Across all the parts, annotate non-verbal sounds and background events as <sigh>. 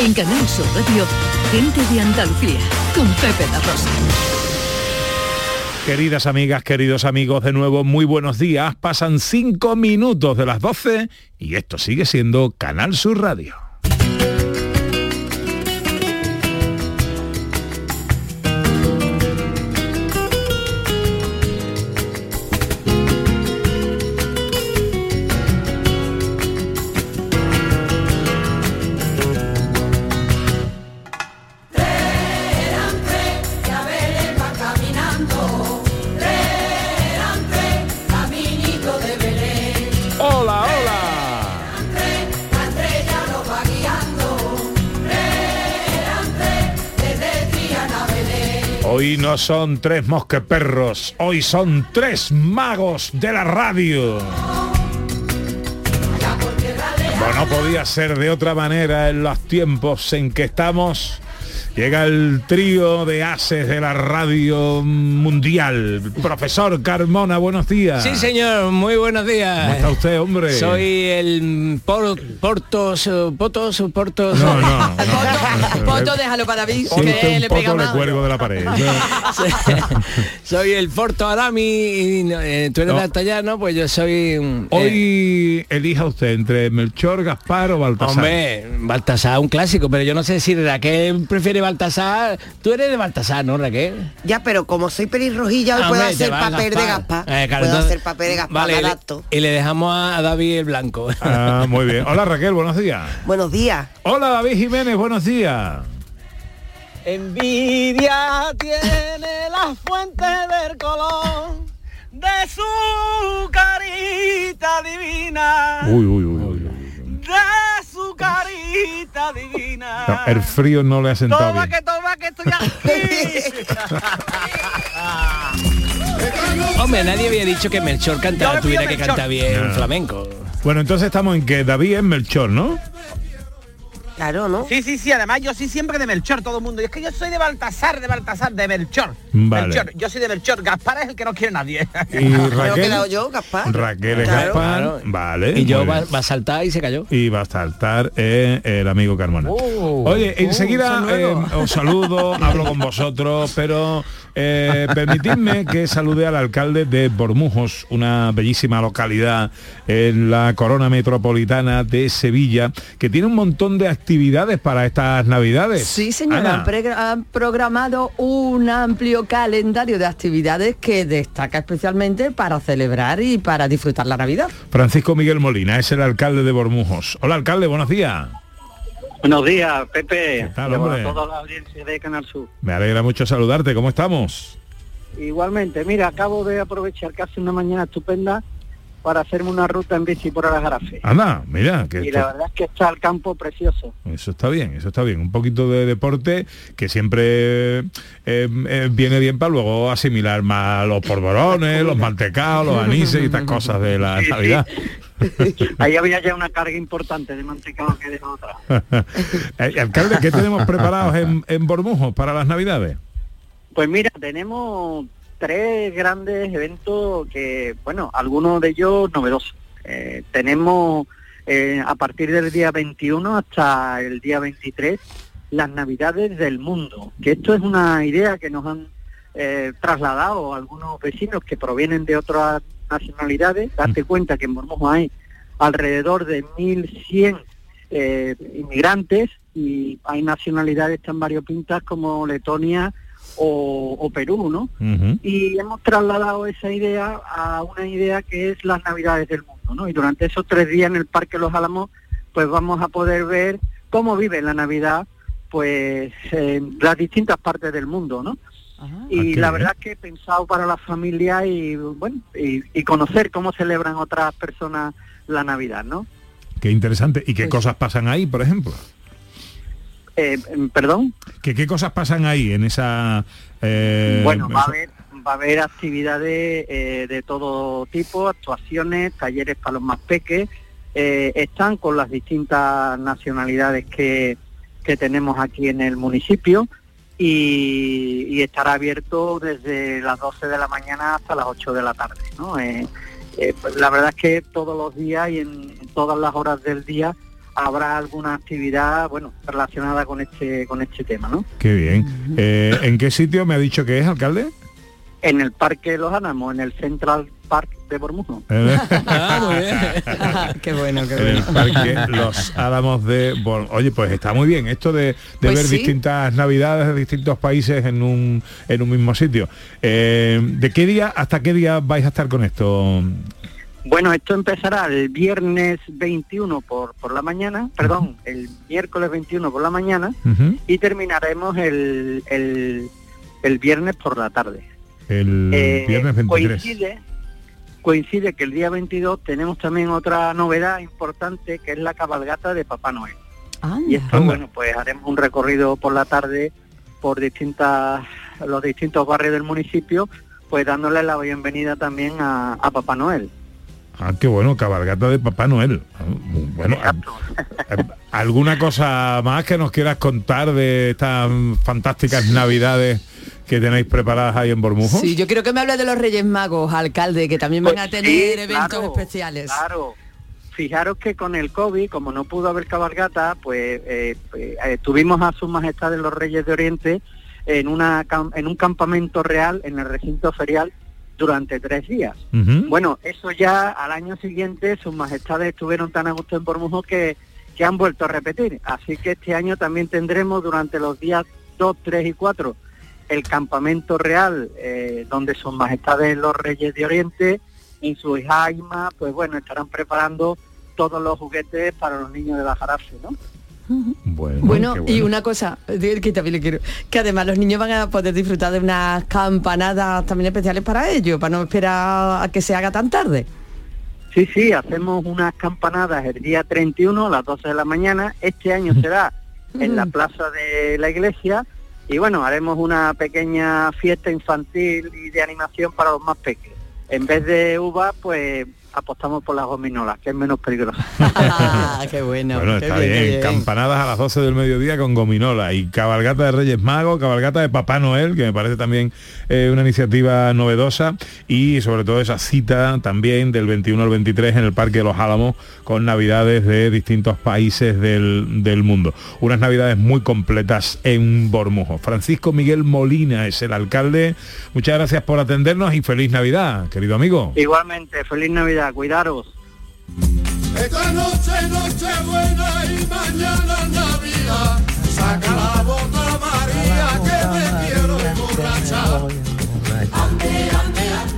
En Canal Sur Radio, gente de Andalucía, con Pepe La Rosa. Queridas amigas, queridos amigos, de nuevo muy buenos días. Pasan cinco minutos de las 12 y esto sigue siendo Canal Sur Radio. No son tres mosqueperros, hoy son tres magos de la radio. Bueno, no podía ser de otra manera en los tiempos en que estamos. Llega el trío de ases de la radio mundial. Profesor Carmona, buenos días. Sí, señor, muy buenos días. ¿Cómo está usted, hombre? Soy el por- Portos, Potos, Portos. No, no. <laughs> Poto, Poto, déjalo para David, que un le pega más. cuelgo de la pared. <laughs> soy el Porto Arami y eh, tú eres No. de Altallano, pues yo soy... eh, Hoy elija usted entre Melchor, Gaspar o Baltasar. Hombre, Baltasar, un clásico, pero yo no sé si Raquel prefiere Baltasar. Tú eres de Baltasar, ¿no, Raquel? Ya, pero como soy pelirrojilla, hoy puedo hacer papel de Gaspar. Eh, claro, puedo entonces- hacer papel de Gaspar, le- adapto. y le dejamos a David el Blanco. Ah, muy bien. Hola Raquel, buenos días. Buenos días. Hola David Jiménez, buenos días. Envidia tiene la fuente del color de su carita divina, Uy, uy, uy, uy. de su carita divina. No, el frío no le ha sentado Toma bien. que toma que estoy aquí. <laughs> Hombre, nadie había dicho que Melchor cantaba, tuviera que cantar bien No. flamenco. Bueno, entonces estamos en que David es Melchor, ¿no? Claro, ¿no? Sí, sí, sí, además yo soy siempre de Melchor, todo el mundo. Y es que yo soy de Baltasar, de Baltasar, de Melchor. Vale. Melchor, yo soy de Melchor. Gaspar es el que no quiere nadie. Y <laughs> Me he Raquel. quedado yo, Gaspar. Raquel es Claro. Gaspar. Claro. Vale. Y yo va, a saltar y se cayó. y va a saltar eh, el amigo Carmona. Oh, Oye, enseguida son eh, os saludo, <laughs> hablo con vosotros, pero eh, permitidme que salude al alcalde de Bormujos, una bellísima localidad en la corona metropolitana de Sevilla, que tiene un montón de actividades para estas navidades. Sí, señora, Ana. han, pre- han programado un amplio calendario de actividades que destaca especialmente para celebrar y para disfrutar la Navidad. Francisco Miguel Molina es el alcalde de Bormujos. Hola, alcalde, buenos días. Buenos días, Pepe. ¿Qué tal, a toda la audiencia de Canal Sur. Me alegra mucho saludarte. ¿Cómo estamos? Igualmente, mira, acabo de aprovechar que hace una mañana estupenda para hacerme una ruta en bici por Aljarafe. Anda, mira, que Y esto- la verdad es que está el campo precioso. Eso está bien, eso está bien. Un poquito de deporte que siempre eh, eh, viene bien para luego asimilar más los polvorones, los mantecados, los anises y estas cosas de la Sí, sí. Navidad. <laughs> Ahí había ya una carga importante de mantecado que dejó otra. <laughs> Eh, Alcalde, ¿qué tenemos preparados en, en Bormujos para las Navidades? Pues mira, tenemos tres grandes eventos que, bueno, algunos de ellos novedosos. Eh, tenemos eh, a partir del día 21 hasta el día 23 las Navidades del mundo, que esto es una idea que nos han eh, trasladado algunos vecinos que provienen de otras nacionalidades. Date cuenta que en Bormujos hay alrededor de 1.100 eh, inmigrantes y hay nacionalidades tan variopintas como Letonia o, o Perú, ¿no? Y hemos trasladado esa idea a una idea que es las Navidades del mundo, ¿no? Y durante esos tres días en el Parque Los Álamos, pues vamos a poder ver cómo vive la Navidad, pues en las distintas partes del mundo, ¿no? Y la verdad que he pensado para la familia y bueno y, y conocer cómo celebran otras personas la Navidad, ¿no? Qué interesante. ¿Y qué Pues- cosas pasan ahí, por ejemplo? Eh, Perdón. ¿Qué, qué cosas pasan ahí en esa... eh, Bueno, va a haber, va a haber actividades eh, de todo tipo, actuaciones, talleres para los más peques. están con las distintas nacionalidades que, que tenemos aquí en el municipio y, y estará abierto desde las 12 de la mañana hasta las 8 de la tarde. ¿no? Pues la verdad es que todos los días y en todas las horas del día habrá alguna actividad, bueno, relacionada con este con este tema, ¿no? Qué bien. Eh, ¿En qué sitio me ha dicho que es, alcalde? En el Parque Los Álamos, en el Central Park de Bormujo. <laughs> Ah, bien. qué bueno, qué en el bueno. parque Los Álamos de Bor- Oye, pues está muy bien esto de, de Pues ver sí. distintas navidades de distintos países en un, en un mismo sitio. Eh, ¿De qué día hasta qué día vais a estar con esto? Bueno, esto empezará el viernes 21 por, por la mañana, perdón, el miércoles 21 por la mañana y terminaremos el, el, el viernes por la tarde. El Eh, viernes 23. Coincide, coincide que el día 22 tenemos también otra novedad importante que es la cabalgata de Papá Noel. Y esto, Anda. bueno, pues haremos un recorrido por la tarde por distintas los distintos barrios del municipio, pues dándole la bienvenida también a, a Papá Noel. Ah, qué bueno, cabalgata de Papá Noel. Ah, Bueno, ¿alguna cosa más que nos quieras contar de estas fantásticas navidades que tenéis preparadas ahí en Bormujo? Sí, yo quiero que me hable de los Reyes Magos, alcalde, que también van Pues a tener sí, eventos claro, especiales. Claro. Fijaros que con el COVID, como no pudo haber cabalgata, pues eh, pues, eh, tuvimos a sus majestades los Reyes de Oriente en, una, cam- en un campamento real en el recinto ferial durante tres días. Bueno, eso ya al año siguiente sus majestades estuvieron tan a gusto en Bormujo que, que han vuelto a repetir. Así que este año también tendremos durante los días 2, 3 y 4 el campamento real eh, donde sus majestades los reyes de Oriente y su hija Aima, pues bueno, estarán preparando todos los juguetes para los niños de la Jarafe, ¿no? Bueno, Bueno, y una cosa, de- que también le quiero, que además los niños van a poder disfrutar de unas campanadas también especiales para ellos, para no esperar a que se haga tan tarde. Sí, sí, hacemos unas campanadas el día 31 a las 12 de la mañana. Este año será en la plaza de la iglesia y bueno, haremos una pequeña fiesta infantil y de animación para los más pequeños. En vez de uvas, pues apostamos por las gominolas, que es menos peligroso. <laughs> Ah, qué bueno. Bueno, qué está bien, bien, qué bien. Campanadas a las 12 del mediodía con gominola y cabalgata de Reyes Magos, cabalgata de Papá Noel, que me parece también eh, una iniciativa novedosa y sobre todo esa cita también del 21 al 23 en el Parque de los Álamos con navidades de distintos países del, del mundo. Unas navidades muy completas en Bormujo. Francisco Miguel Molina es el alcalde. Muchas gracias por atendernos y feliz Navidad, querido amigo. Igualmente, feliz Navidad, cuidaros. Esta noche, noche buena y mañana Navidad. Saca la bota María que me quiero emborrachar.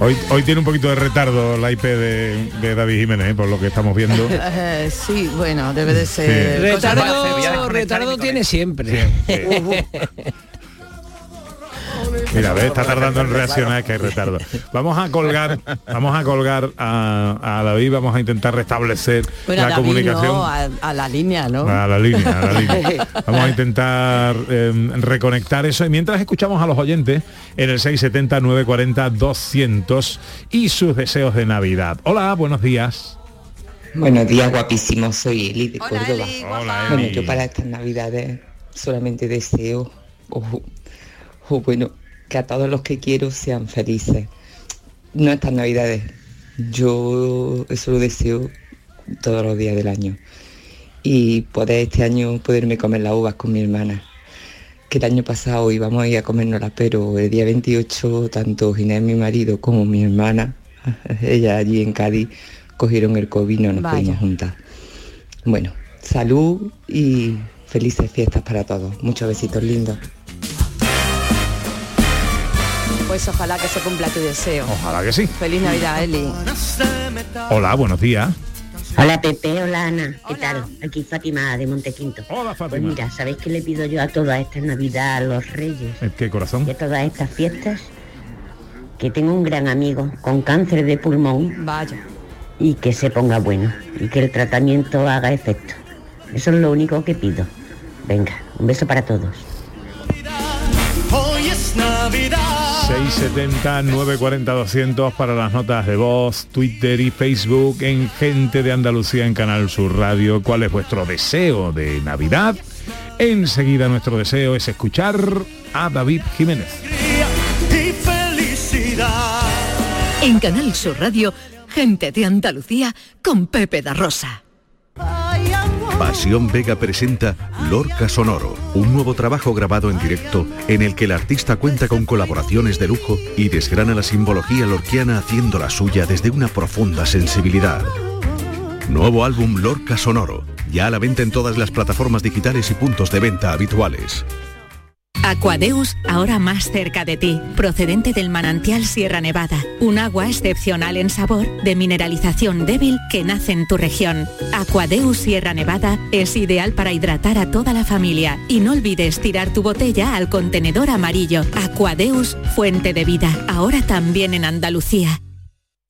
Hoy, hoy tiene un poquito de retardo la IP de, de David Jiménez, ¿eh? por lo que estamos viendo. <laughs> Eh, sí, bueno, debe de ser. retardo tiene siempre. <laughs> Mira, ve, está tardando en reaccionar, es que hay retardo. Vamos a colgar, vamos a colgar a, a David, vamos a intentar restablecer Bueno, la David, comunicación. no, a, a la línea, ¿no? A la línea, a la <laughs> línea. Vamos a intentar eh, reconectar eso y mientras escuchamos a los oyentes en el 670 940 200 y sus deseos de Navidad. Hola, buenos días. Buenos días, guapísimos. Soy Eli de Hola, Córdoba. Eli, Hola, guapa. Bueno, Eli. yo para estas navidades solamente deseo, o, o bueno, que a todos los que quiero sean felices. No estas navidades, yo eso lo deseo todos los días del año. Y poder este año poderme comer las uvas con mi hermana. Que el año pasado íbamos a ir a comérnoslas, pero el día 28 tanto Ginés, mi marido, como mi hermana, <laughs> ella allí en Cádiz, cogieron el COVID y no nos Vaya. pudimos juntar. Bueno, salud y felices fiestas para todos. Muchos besitos lindos. Pues ojalá que se cumpla tu deseo. Ojalá que sí. Feliz Navidad, Eli. Hola, buenos días. Hola Pepe, hola Ana, ¿qué tal? Aquí Fátima de Montequinto. Hola, Pues Fátima. mira, ¿sabéis qué le pido yo a toda esta Navidad, a los Reyes ¿El qué corazón? y a todas estas fiestas? Que tengo un gran amigo con cáncer de pulmón Vaya. y que se ponga bueno y que el tratamiento haga efecto. Eso es lo único que pido. Venga, un beso para todos. Es Navidad. 670 940 200 para las notas de voz, Twitter y Facebook en Gente de Andalucía en Canal Sur Radio. ¿Cuál es vuestro deseo de Navidad? Enseguida nuestro deseo es escuchar a David Jiménez. Y felicidad. En Canal Sur Radio, gente de Andalucía con Pepe da Rosa. Pasión Vega presenta Lorca Sonoro, un nuevo trabajo grabado en directo en el que el artista cuenta con colaboraciones de lujo y desgrana la simbología lorquiana haciendo la suya desde una profunda sensibilidad. Nuevo álbum Lorca Sonoro, ya a la venta en todas las plataformas digitales y puntos de venta habituales. Aquadeus, ahora más cerca de ti, procedente del manantial Sierra Nevada, un agua excepcional en sabor, de mineralización débil que nace en tu región. Aquadeus Sierra Nevada es ideal para hidratar a toda la familia y no olvides tirar tu botella al contenedor amarillo. Aquadeus, fuente de vida, ahora también en Andalucía.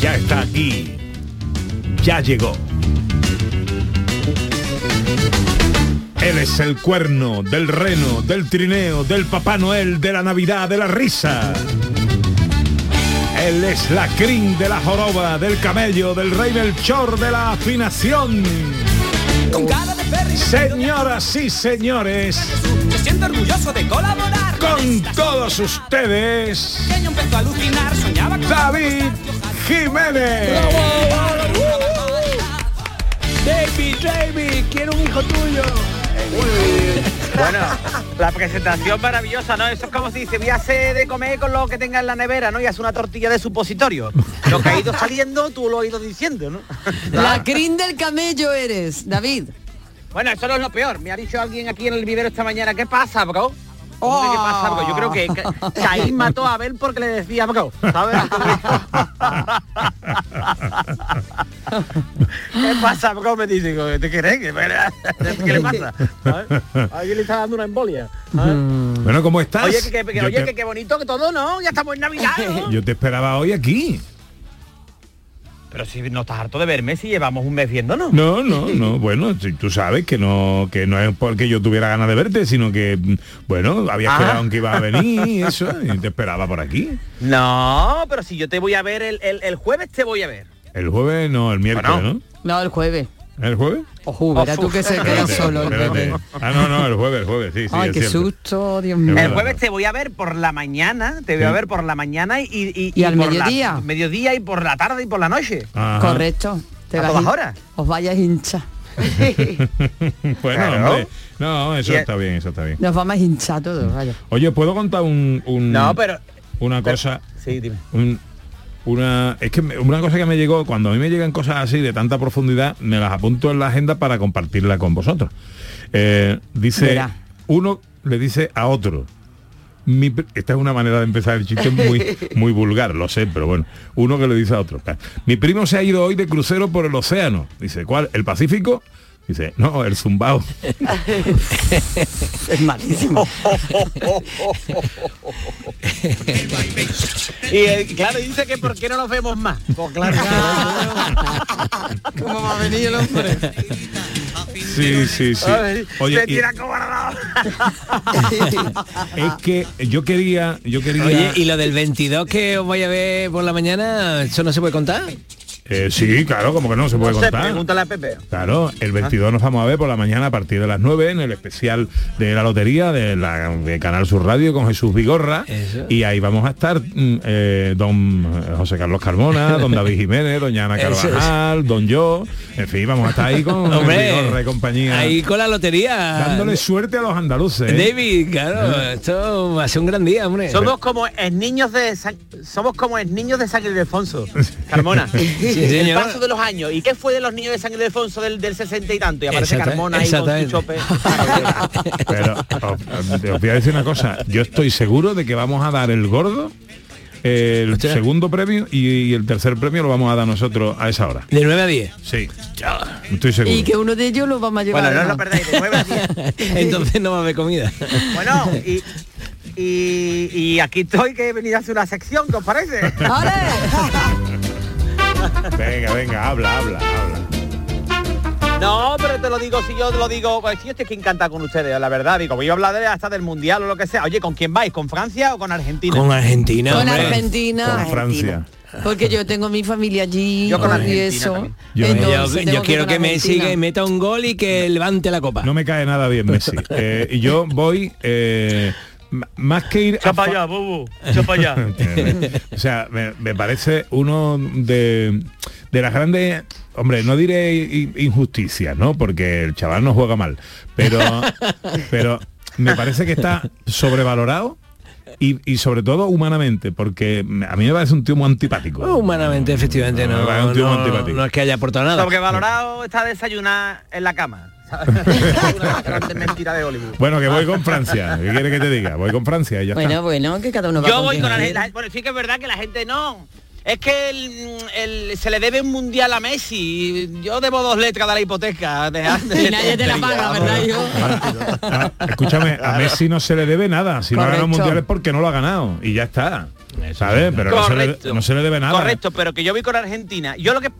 Ya está aquí. Ya llegó. Él es el cuerno del reno, del trineo, del Papá Noel, de la Navidad, de la risa. Él es la crin de la joroba, del camello, del rey Melchor, de la afinación. Señoras y señores, Se siente orgulloso de colaborar con todos ustedes, Jiménez. David, David, quiero un hijo tuyo. Bueno, la presentación maravillosa, ¿no? Eso es como si se voy a hacer de comer con lo que tenga en la nevera, ¿no? Y hace una tortilla de supositorio. Lo que ha ido saliendo, tú lo has ido diciendo, ¿no? La crin del camello eres, David. Bueno, eso no es lo peor. Me ha dicho alguien aquí en el vivero esta mañana, ¿qué pasa, bro? ¿Cómo que ¿Qué pasa, bro? Yo creo que Ca- Caín mató a Abel porque le decía, bro, ¿sabes? <laughs> ¿Qué pasa, bro? Me dice, ¿te querés? ¿Qué le pasa? ¿Sabes? Alguien le está dando una embolia. ¿sabes? Bueno, ¿cómo estás? Oye, que, que- que- Yo oye, te- que qué bonito que todo, ¿no? Ya estamos en Navidad, ¿no? <laughs> Yo te esperaba hoy aquí. Pero si no estás harto de verme, si llevamos un mes viéndonos. No, no, no. <laughs> Bueno, si tú sabes que no, que no es porque yo tuviera ganas de verte, sino que, bueno, había Ah. quedado en que iba a venir y <laughs> eso, y te esperaba por aquí. No, pero si yo te voy a ver el, el- el jueves, te voy a ver. El jueves, no, el miércoles, Bueno. No, el jueves. ¿El jueves? Ojo, verá tú que se queda solo el bebé. Ah, no, no, el jueves, el jueves, sí, sí. Ay, qué cierto. susto, Dios mío. El jueves te voy a ver por la mañana, te voy a ver por la mañana y, y, ¿Y al por la- mediodía? mediodía y por la tarde y por la noche. Ajá. Correcto. Te ¿A vas todas horas? Os vayas hincha. <laughs> bueno, Claro. hombre, no, eso Y- está bien, eso está bien. Nos vamos a hinchar todos, vaya. Oye, ¿puedo contar un, un- No, pero... una pero- cosa? Sí, dime. un- una es que me- una cosa que me llegó cuando a mí me llegan cosas así de tanta profundidad me las apunto en la agenda para compartirla con vosotros Eh, dice Verá. uno le dice a otro mi esta es una manera de empezar el chiste muy <laughs> muy vulgar lo sé pero bueno uno que le dice a otro mi primo se ha ido hoy de crucero por el océano dice ¿cuál? ¿el Pacífico? Dice, no, el zumbao. <laughs> Es malísimo. <laughs> Y eh, claro, dice que por qué no nos vemos más. Pues claro. ¿Cómo va a venir el hombre? Sí, sí, sí. Oye, te y- <laughs> es que yo quería, yo quería. Oye, ¿y lo del 22 que os voy a ver por la mañana, eso no se puede contar? Eh, sí, claro, como que no se puede No sé, contar. pregúntale a Pepe. Claro, el 22 nos vamos a ver por la mañana a partir de las 9 en el especial de la lotería de, la, de Canal Sur Radio con Jesús Vigorra. Eso. Y ahí vamos a estar mm, eh, don José Carlos Carmona, don David <laughs> Jiménez, doña Ana. Carvajal, don yo. En fin, vamos a estar ahí con <laughs> Hombre, Vigorra y compañía. Ahí con la lotería. Dándole suerte a los andaluces. ¿eh? David, claro, esto va a ser un gran día, hombre. Somos como es niños de San, somos como es niños de San Ildefonso. Carmona. <laughs> Sí, Sí, el señor. paso de los años. ¿Y qué fue de los niños de San Ildefonso del, del 60 y tanto? Y aparece Carmona ahí con su exactamente. chope. <laughs> Pero os, os voy a decir una cosa, yo estoy seguro de que vamos a dar el gordo, el Hostia. segundo premio y, y el tercer premio lo vamos a dar nosotros a esa hora. De 9 a 10. Sí. Estoy seguro. Y que uno de ellos lo vamos a llevar. Bueno, no os lo perdáis, de 9 a 10. <laughs> Entonces no va a haber comida. Bueno, y, y, y aquí estoy que he venido a hacer una sección, ¿qué os parece? <laughs> Venga, venga, habla, habla, habla. No, pero te lo digo, si yo te lo digo, pues yo estoy que encanta con ustedes, la verdad, digo, voy a hablar de hasta del mundial o lo que sea. Oye, ¿con quién vais? ¿Con Francia o con Argentina? Con Argentina. Con hombre. Argentina. Con Francia. Porque yo tengo mi familia allí Yo con y Argentina eso. Yo- Entonces, quiero que con Messi que meta un gol y que levante la copa. No me cae nada bien Messi. <laughs> Eh, y yo voy eh, más que ir Echa a para fa- allá, bobo, allá. <laughs> o sea, me, me parece uno de, de las grandes, hombre, no diré injusticias, ¿no? Porque el chaval no juega mal, pero, <laughs> pero me parece que está sobrevalorado y, y sobre todo humanamente, porque a mí me parece un tío muy antipático. Humanamente, efectivamente, No, no, me parece un tío muy no, antipático. no es que haya aportado nada. Porque valorado está desayunar en la cama. ¿Sabes? Una grande mentira de Hollywood. Bueno, que voy con Francia. ¿Qué quiere que te diga? Voy con Francia y ya Bueno, está. bueno, que cada uno va Yo voy con. Bueno, sí que es verdad que la gente no. Es que el- el- se le debe un mundial a Messi. Yo debo dos letras de la hipoteca. de- de- <laughs> Y nadie te la paga, ¿verdad? Yo? Ah, escúchame, a Messi no se le debe nada. Si no ha ganado mundiales porque no lo ha ganado. Y ya está. ¿Sabes? Pero no se, le, no se le debe nada. Correcto, pero que yo voy con Argentina. Yo lo que...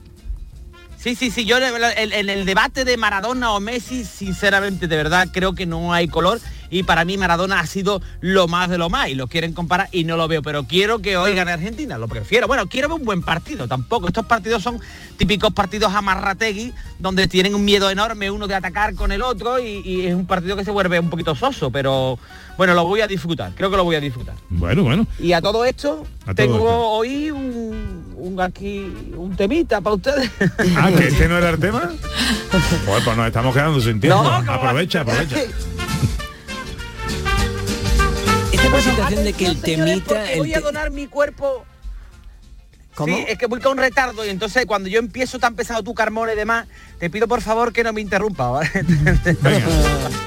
Sí, sí, sí, yo en el debate de Maradona o Messi, sinceramente, de verdad, creo que no hay color y para mí Maradona ha sido lo más de lo más y lo quieren comparar y no lo veo, pero quiero que hoy gane Argentina, lo prefiero. Bueno, quiero ver un buen partido, tampoco. Estos partidos son típicos partidos amarrategui, donde tienen un miedo enorme uno de atacar con el otro y, y es un partido que se vuelve un poquito soso, pero bueno, lo voy a disfrutar, creo que lo voy a disfrutar. Bueno, bueno. Y a todo esto, A todo tengo esto. hoy un, un aquí un temita para ustedes. Ah, que este no era el tema. Pues, pues nos estamos quedando sin tiempo. No, ¿cómo aprovecha, aprovecha. Esta presentación de que el señores, temita... el voy a donar mi cuerpo. ¿Cómo? Sí, es que voy con retardo y entonces cuando yo empiezo tan pesado tu Carmona y demás, te pido por favor que no me interrumpa, ¿vale? Venga,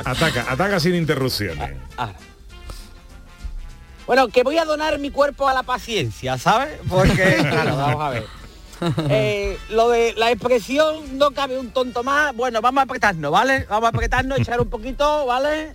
ataca, ataca sin interrupciones. Ah. Bueno, que voy a donar mi cuerpo a la paciencia, ¿sabes? Porque, <laughs> claro, vamos a ver. Eh, lo de la expresión no cabe un tonto más. Bueno, vamos a apretarnos, ¿vale? Vamos a apretarnos, echar un poquito, ¿vale?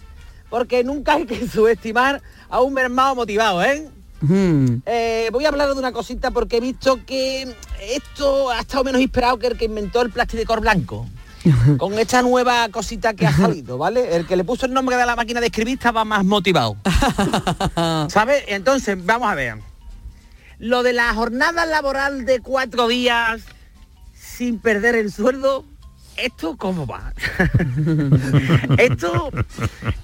Porque nunca hay que <laughs> subestimar a un mermado motivado, ¿eh? Mm. Eh, voy a hablar de una cosita porque he visto que esto ha estado menos inspirado que el que inventó el plasticor blanco. <laughs> Con esta nueva cosita que ha salido, ¿vale? El que le puso el nombre de la máquina de escribir estaba más motivado. <laughs> ¿Sabes? Entonces, vamos a ver. Lo de la jornada laboral de cuatro días sin perder el sueldo, ¿esto cómo va? <laughs> esto,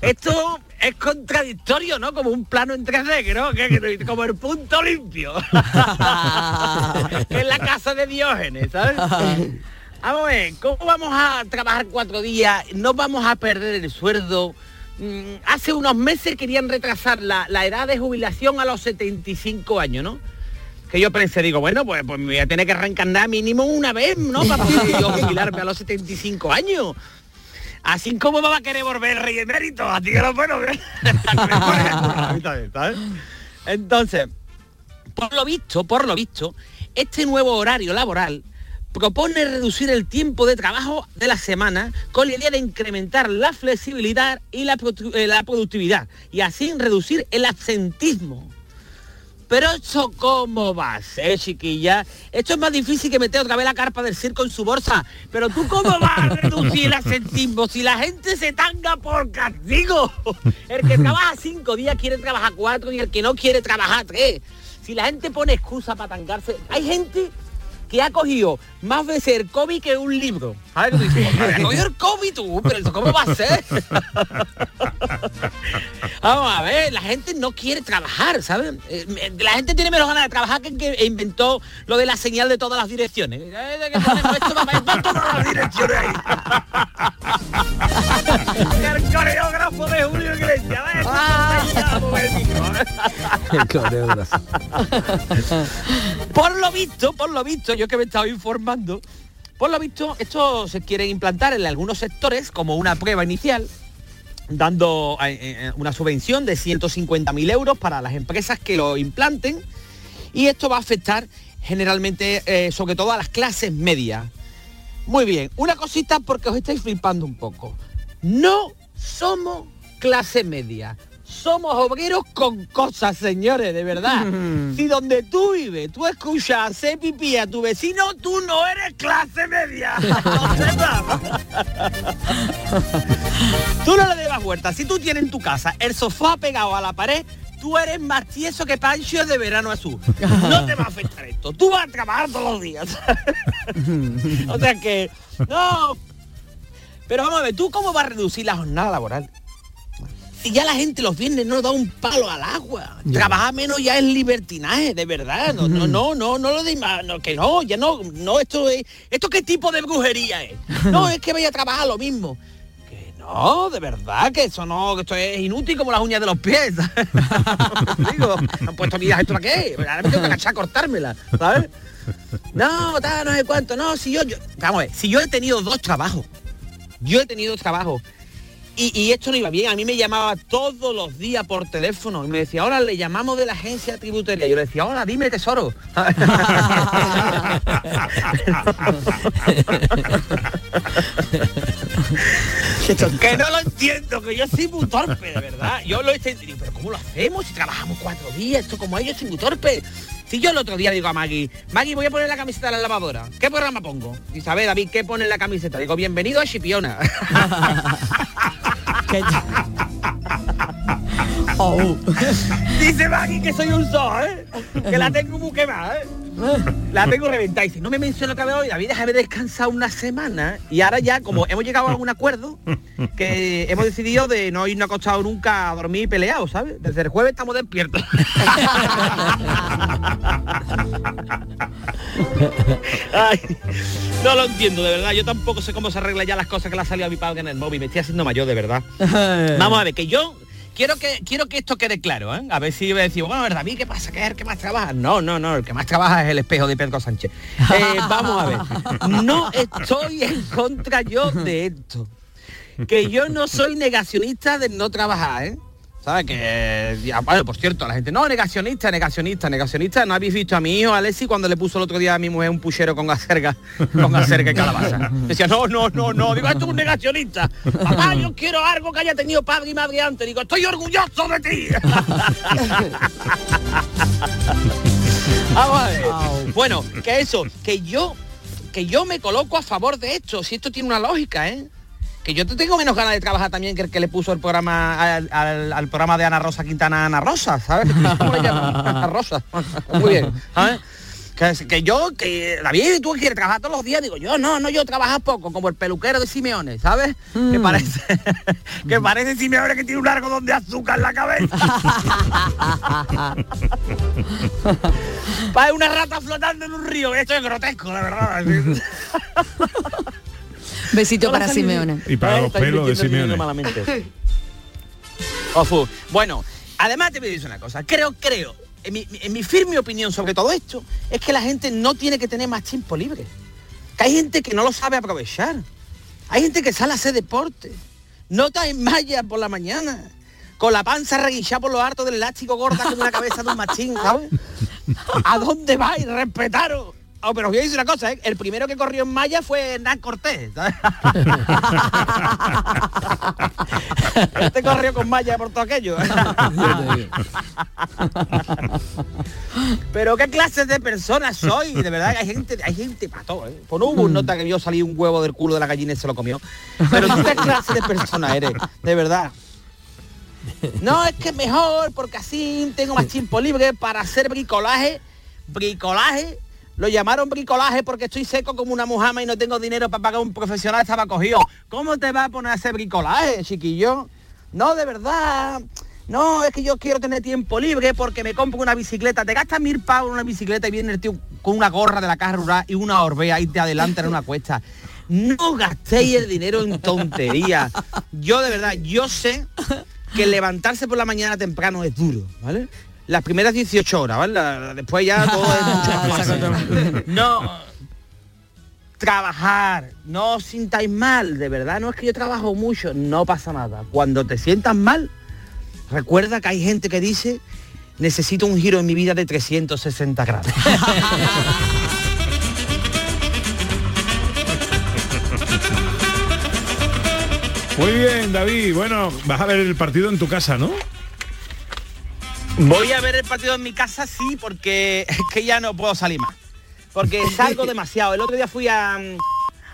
esto es contradictorio, ¿no? Como un plano en 3D, ¿no? Que- Como el punto limpio. es la casa de Diógenes, ¿sabes? Vamos a ver, ¿cómo vamos a trabajar cuatro días? No vamos a perder el sueldo. Mm, Hace unos meses querían retrasar la, la edad de jubilación a los 75 años, ¿no? Que yo pensé, digo, bueno, pues, pues me voy a tener que reencarnar mínimo una vez, ¿no? Para poder yo jubilarme a los 75 años. Así como va a querer volver el rey emérito, así que lo bueno, <laughs> ¿sabes? Entonces, por lo visto, por lo visto, este nuevo horario laboral propone reducir el tiempo de trabajo de la semana con la idea de incrementar la flexibilidad y la, eh, la productividad y así reducir el absentismo. Pero esto cómo va a ser, chiquilla. Esto es más difícil que meter otra vez la carpa del circo en su bolsa. Pero tú cómo vas a reducir el absentismo si la gente se tanga por castigo. El que trabaja cinco días quiere trabajar cuatro y el que no quiere trabajar tres. Si la gente pone excusa para tangarse, hay gente que ha cogido más veces el COVID que un libro. ¿Sabes qué te digo? "Ha cogido el COVID tú, pero eso cómo va a ser? <laughs> Vamos a ver, la gente no quiere trabajar, ¿sabes? Eh, La gente tiene menos ganas de trabajar que el que inventó lo de la señal de todas las direcciones. Por lo visto, por lo visto, yo que me he estado por lo visto, esto se quiere implantar en algunos sectores como una prueba inicial, dando eh, eh, una subvención de 150.000 euros para las empresas que lo implanten. Y esto va a afectar generalmente, eh, sobre todo a las clases medias. Muy bien, una cosita porque os estáis flipando un poco. No somos clase media. Somos obreros con cosas, señores, de verdad. <laughs> si donde tú vives, tú escuchas hacer pipí a tu vecino, tú no eres clase media. <laughs> Tú no le das vuelta. Si tú tienes en tu casa el sofá pegado a la pared, tú eres más tieso que Pancho de verano azul. No te va a afectar esto. Tú vas a trabajar todos los días. <laughs> o sea que, no. Pero vamos a ver, ¿tú cómo vas a reducir la jornada laboral? Si ya la gente los viernes no da un palo al agua. Trabajar menos ya es libertinaje, de verdad. No, no, no, no, no lo de no, que no, ya no, no, esto es. ¿Esto qué tipo de brujería es? <laughs> No, es que vaya a trabajar lo mismo. Que no, de verdad, que eso no, que esto es inútil como las uñas de los pies. <laughs> Digo, han puesto miras esto para qué. Ahora me tengo que agachar a cortármela, ¿sabes? No, tal, no sé cuánto. No, si yo, yo, vamos a ver, si yo he tenido dos trabajos, yo he tenido dos trabajos y, y esto no iba bien. A mí me llamaba todos los días por teléfono y me decía, ahora le llamamos de la agencia tributaria. Yo le decía, ahora dime tesoro. <laughs> <laughs> <laughs> que no lo entiendo, que yo soy muy torpe, de verdad. Yo lo he entendido, pero ¿cómo lo hacemos si trabajamos cuatro días? Esto como ellos soy muy torpe. Si yo el otro día digo a Maggie, Maggie, voy a poner la camiseta en la lavadora. ¿Qué programa pongo? Y sabe, David, ¿qué pone en la camiseta? Digo, bienvenido a Chipiona. <laughs> <laughs> Oh. Dice Maggie que soy un zoo, ¿eh? Que la tengo muy quemada, ¿eh? La tengo reventada. Y dice, no me menciono que había hoy, David, déjame descansar una semana. Y ahora ya, como hemos llegado a un acuerdo, que hemos decidido de no irnos acostados nunca a dormir peleados, ¿sabes? Desde el jueves estamos despiertos. <laughs> Ay, no lo entiendo, de verdad. Yo tampoco sé cómo se arregla ya las cosas que le ha salido a mi padre en el móvil. Me estoy haciendo mayor, de verdad. <laughs> Vamos a ver, que yo quiero que quiero que esto quede claro, ¿eh? A ver si voy a decir, bueno, a ver, David, ¿qué pasa? ¿Qué es el que más trabaja? No, no, no, el que más trabaja es el espejo de Pedro Sánchez. Eh, <laughs> vamos a ver. No estoy en contra yo de esto. Que yo no soy negacionista de no trabajar, ¿eh? ¿Sabes? Que, ya, bueno, por cierto, la gente, no, negacionista, negacionista, negacionista. ¿No habéis visto a mi hijo, Alexi, cuando le puso el otro día a mi mujer un puchero con acerga, con acerga y calabaza? Decía, no, no, no, no. Digo, esto es un negacionista. Papá, yo quiero algo que haya tenido padre y madre antes. Digo, estoy orgulloso de ti. <laughs> Vamos a ver. Bueno, que eso, que yo, que yo me coloco a favor de esto, si esto tiene una lógica, ¿eh? Que yo te tengo menos ganas de trabajar también que el que le puso el programa al, al- al programa de Ana Rosa Quintana Ana Rosa, ¿sabes? <laughs> ¿Cómo le llaman? Ana Rosa. Muy bien. ¿sabes? Que, que yo, que David, tú quieres trabajar todos los días, digo yo, no, no, yo trabajo poco, como el peluquero de Simeone, ¿sabes? Que parece, <laughs> que parece Simeone que tiene un largo donde azúcar en la cabeza. <laughs> Para una rata flotando en un río, esto es grotesco, de verdad. Besito para Simeone. Y para los pelos de Simeone. <laughs> Ofu. Bueno, además te voy a decir una cosa. Creo, creo, en mi, en mi firme opinión sobre todo esto, es que la gente no tiene que tener más tiempo libre. Que hay gente que no lo sabe aprovechar. Hay gente que sale a hacer deporte. No está en malla por la mañana. Con la panza reguillada por lo harto del elástico gorda como la cabeza de un machín, ¿sabes? <laughs> ¿A dónde vais? Respetaros. Oh, pero os voy a decir una cosa, ¿eh? El primero que corrió en malla fue Hernán Cortés. <laughs> este corrió con malla por todo aquello. Pero qué clases de personas soy, de verdad, hay gente, hay gente para todo, ¿eh? Por no hubo un nota que vio salir un huevo del culo de la gallina y se lo comió. Pero tú qué clase de persona eres, de verdad. No, es que mejor, porque así tengo más tiempo libre para hacer bricolaje. Bricolaje. Lo llamaron bricolaje porque estoy seco como una mujama y no tengo dinero para pagar un profesional, estaba cogido. ¿Cómo te va a poner a bricolaje, chiquillo? No, de verdad. No, es que yo quiero tener tiempo libre porque me compro una bicicleta. Te gastas mil pavos en una bicicleta y viene el tío con una gorra de la caja rural y una orbea y te adelanta en una cuesta. No gastéis el dinero en tonterías. Yo de verdad, yo sé que levantarse por la mañana temprano es duro, ¿vale? Las primeras 18 horas, ¿vale? La- la- después ya <laughs> todo es mucho más fácil. No, trabajar, no os sintáis mal, de verdad, no es que yo trabajo mucho, no pasa nada. Cuando te sientas mal, recuerda que hay gente que dice, necesito un giro en mi vida de 360 grados. Muy bien, David. Bueno, vas a ver el partido en tu casa, ¿no? Voy a ver el partido en mi casa, sí, porque <laughs> es que ya no puedo salir más. Porque <laughs> salgo demasiado. El otro día fui a,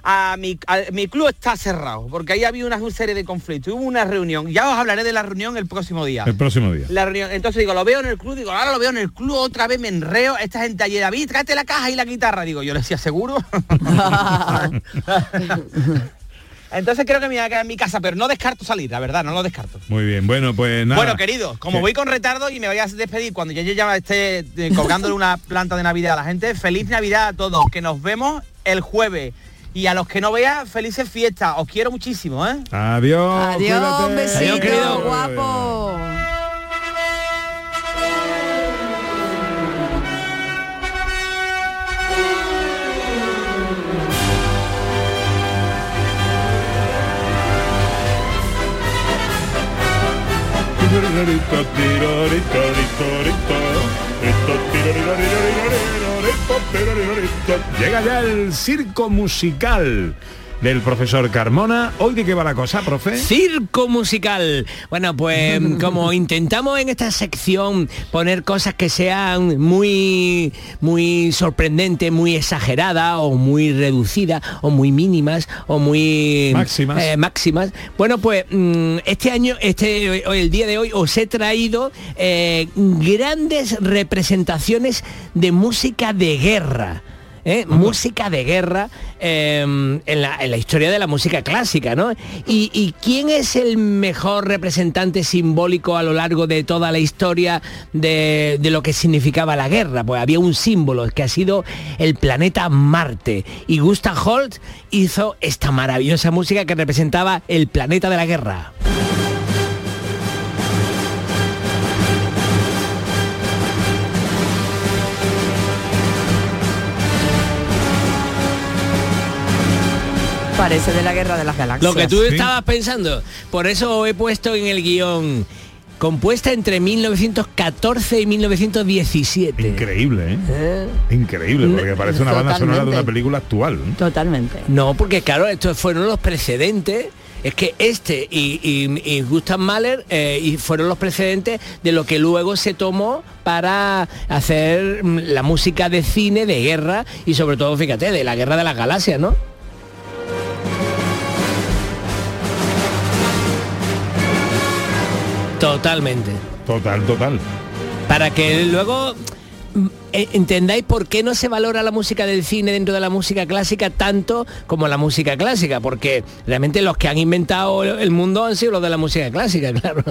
a mi, a- mi club está cerrado, porque ahí había una, una serie de conflictos. Hubo una reunión. Ya os hablaré de la reunión el próximo día. El próximo día. La reunión. Entonces digo, lo veo en el club, digo, ahora lo veo en el club, otra vez me enreo. Esta gente ayer, David, tráete la caja y la guitarra. Digo, yo le decía, ¿seguro? <laughs> Entonces creo que me voy a quedar en mi casa, pero no descarto salir, la verdad, no lo descarto. Muy bien, bueno, pues nada. Bueno, querido, como voy con retardo y me voy a despedir cuando yo ya esté eh, colgándole una planta de Navidad a la gente, feliz Navidad a todos, que nos vemos el jueves. Y a los que no vean, felices fiestas. Os quiero muchísimo, ¿eh? Adiós. Adiós, cuídate. un besito, Adiós, querido. guapo. Llega ya el circo musical del profesor Carmona. ¿Hoy de qué va la cosa, profe? Circo musical. Bueno, pues <laughs> como intentamos en esta sección poner cosas que sean muy muy sorprendentes, muy exageradas o muy reducidas o muy mínimas o muy Máximas. eh, máximas. Bueno, pues mm, este año, este hoy- el día de hoy os he traído eh, grandes representaciones de música de guerra. ¿Eh? música de guerra eh, en, la, en la historia de la música clásica, ¿no? Y, y quién es el mejor representante simbólico a lo largo de toda la historia de, de lo que significaba la guerra? Pues había un símbolo que ha sido el planeta Marte. Y Gustav Holt hizo esta maravillosa música que representaba el planeta de la guerra. Parece de la guerra de las galaxias. Lo que tú estabas pensando. Por eso he puesto en el guion compuesta entre 1914 y 1917. Increíble, ¿eh? Increíble, porque parece una banda sonora de una película actual. Totalmente. No, porque claro, estos fueron los precedentes. Es que este y, y- y Gustav Mahler eh, y fueron los precedentes de lo que luego se tomó para hacer mm, la música de cine, de guerra y sobre todo, fíjate, de la guerra de las galaxias, ¿no? Totalmente. Total, total. Para que luego entendáis por qué no se valora la música del cine dentro de la música clásica tanto como la música clásica, porque realmente los que han inventado el mundo han sido los de la música clásica, <laughs> claro.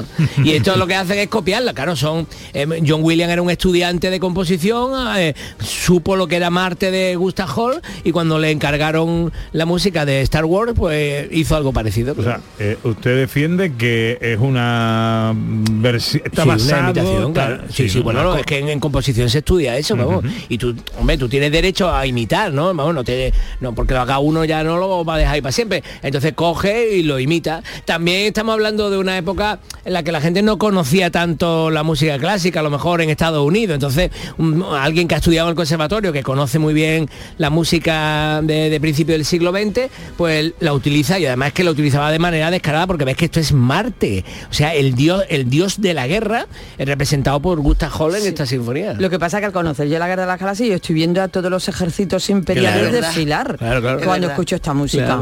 Y esto lo que hacen es copiarla, claro, son eh, John Williams era un estudiante de composición, eh, supo lo que era Marte de Gustav Hall y cuando le encargaron la música de Star Wars, pues hizo algo parecido. O sea, eh, usted defiende que es una versión... Está Sí, una basado... imitación, está- claro. Sí, sí, ¿no? bueno, no, es que en, en composición se estudia eso, vamos. Y tú, hombre, tú tienes derecho a imitar, ¿no? Vamos, no te, no, porque lo haga uno ya no lo va a dejar ahí para siempre. Entonces coge y lo imita. También estamos hablando de una época en la que la gente no conocía tanto la música clásica, a lo mejor en Estados Unidos. Entonces, un- alguien que ha estudiado en el conservatorio, que conoce muy bien la música de, de principio del siglo XX, pues la utiliza y además que la utilizaba de manera descarada porque ves que esto es Marte. O sea, el dios, el dios de la guerra es representado por Gustav Hall en esta sinfonía. Lo que pasa es que al conocer yo la guerra de las galaxias, yo estoy viendo a todos los ejércitos imperiales Claro. desfilar Claro, claro. cuando escucho esta música.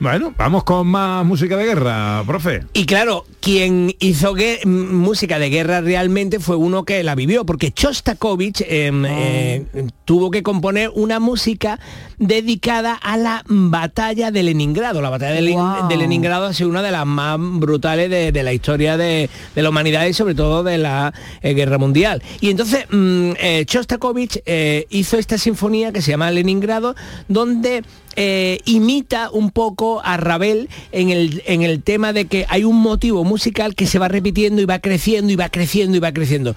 Bueno, vamos con más música de guerra, profe. Y claro, quien hizo música de guerra realmente fue uno que la vivió, porque Shostakovich em, eh, tuvo que componer una música dedicada a la batalla de Leningrado. La batalla de, Len- de Leningrado ha sido una de las más brutales de, de la historia de, de la humanidad y sobre todo de la eh, guerra mundial. Y entonces mm, Shostakovich eh, hizo esta sinfonía que se llama Leningrado, donde eh, imita un poco a Ravel en el, en el tema de que hay un motivo musical que se va repitiendo y va creciendo y va creciendo y va creciendo.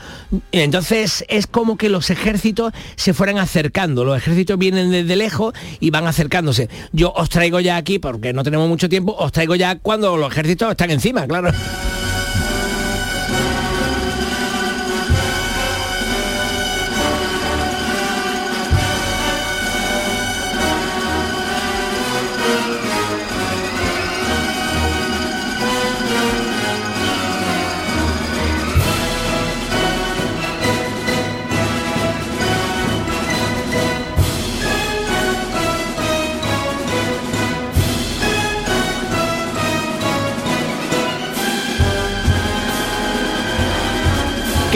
Entonces es como que los ejércitos se fueran acercando. Los ejércitos vienen desde lejos y van acercándose. Yo os traigo ya aquí, porque no tenemos mucho tiempo, os traigo ya cuando los ejércitos están encima, claro.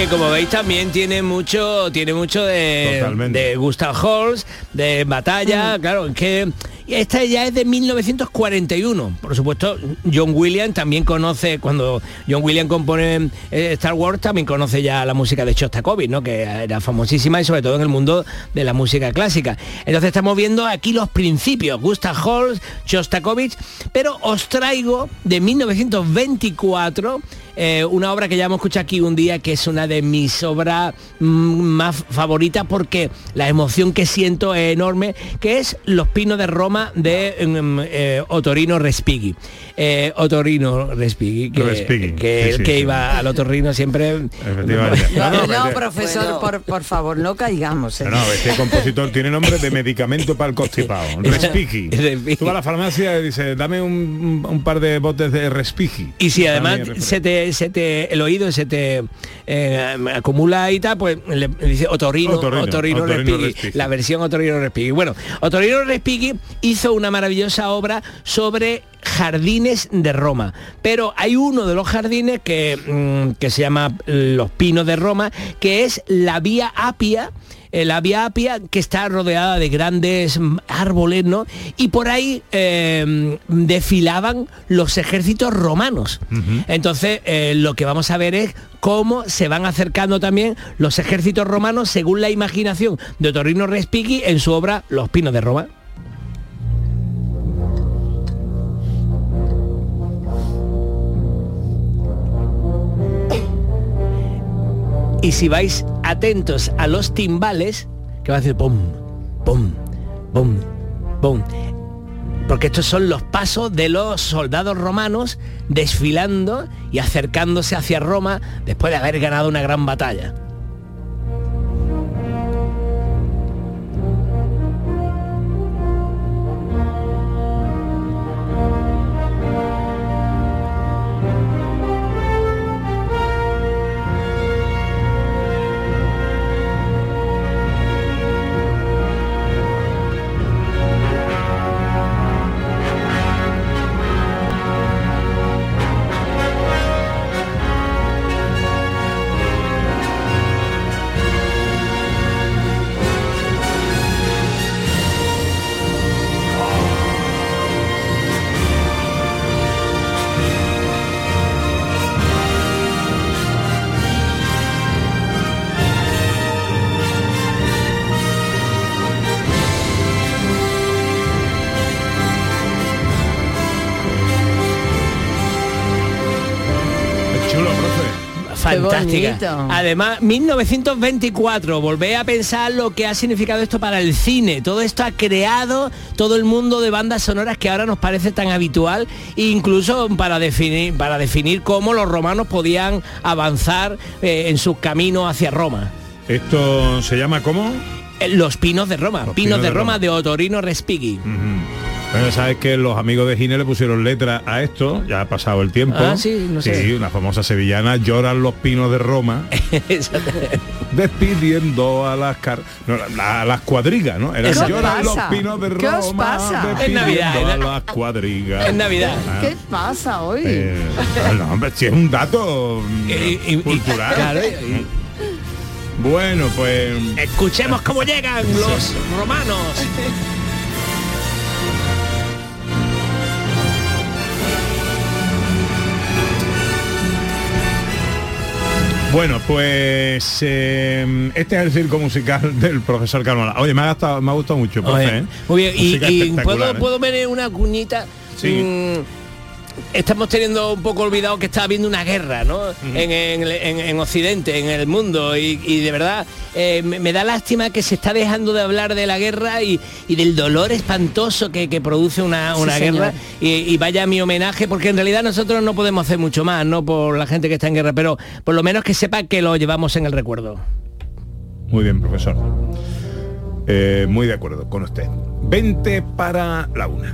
Que como veis también tiene mucho tiene mucho de, de Gustav Holst de batalla claro es que esta ya es de 1941 por supuesto John Williams también conoce cuando John Williams compone eh, Star Wars también conoce ya la música de Shostakovich no que era famosísima y sobre todo en el mundo de la música clásica. Entonces estamos viendo aquí los principios Gustav Holst Shostakovich pero os traigo de 1924 eh, una obra que ya hemos escuchado aquí un día, que es una de mis obras mm, más favoritas porque la emoción que siento es enorme, que es Los Pinos de Roma de mm, eh, Otorino Respighi. Eh, Otorino Respighi, que, Respighi, que sí, el sí, que sí. iba al otorrino siempre... Efectivamente. <laughs> No, No, profesor, por, por favor, no caigamos. ¿eh? No, este compositor tiene nombre de medicamento para el constipado. <laughs> Respighi. Tú vas a la farmacia y dices, dame un, un par de botes de Respighi. Y si además se te, se te- el oído se te eh, acumula y tal, pues le, le dice Otorino, Otorrino, Respighi, Respighi. la versión Otorino Respighi. Bueno, Otorino Respighi hizo una maravillosa obra sobre jardines de Roma, pero hay uno de los jardines que, mm, que se llama Los Pinos de Roma, que es la Vía Apia, la Vía Apia que está rodeada de grandes árboles, ¿no? Y por ahí eh, desfilaban los ejércitos romanos. Entonces, eh, lo que vamos a ver es cómo se van acercando también los ejércitos romanos según la imaginación de Torino Respighi en su obra Los Pinos de Roma. Y si vais atentos a los timbales, que va a decir pum, pum, pum, pum. Porque estos son los pasos de los soldados romanos desfilando y acercándose hacia Roma después de haber ganado una gran batalla. Fantástica. bonito. Además, 1924, volvé a pensar lo que ha significado esto para el cine. Todo esto ha creado todo el mundo de bandas sonoras que ahora nos parece tan habitual, incluso para definir, para definir cómo los romanos podían avanzar eh, en sus caminos hacia Roma. Esto se llama ¿cómo? Eh, Los pinos de Roma, pinos, Pinos de, de Roma, Roma. de Otorino Respighi. Bueno, sabes que los amigos de Gine le pusieron letra a esto, ya ha pasado el tiempo. Ah, sí, no sé. Sí, una famosa sevillana, lloran los pinos de Roma, <laughs> despidiendo a las car no, la- a las cuadrigas, ¿no? Era ¿Qué os lloran los pasa? pinos de Roma. ¿Qué os pasa? Es despidiendo Navidad, las cuadrigas. Navidad. Ah, ¿Qué pasa hoy? eh, no, hombre, si es un dato mm, Y- y- y- cultural. claro, y- Bueno, pues Escuchemos cómo llegan los romanos. <laughs> Bueno, pues eh, este es el circo musical <laughs> del profesor Carmona. Oye, me ha, gustado, me ha gustado mucho, profe. Oye, ¿eh? Muy bien, y, Música y espectacular, ¿puedo, ¿eh? puedo ver una cuñita. Sí. Mm, estamos teniendo un poco olvidado que está habiendo una guerra, ¿no? en, en- en- en Occidente, en el mundo, y, y de verdad eh, me, me da lástima que se está dejando de hablar de la guerra y, y del dolor espantoso que, que produce una, Sí, una guerra. y vaya mi homenaje, porque en realidad nosotros no podemos hacer mucho más, ¿no? Por la gente que está en guerra, pero por lo menos que sepa que lo llevamos en el recuerdo. Muy bien, profesor. Eh, muy de acuerdo con usted. 20 para la una.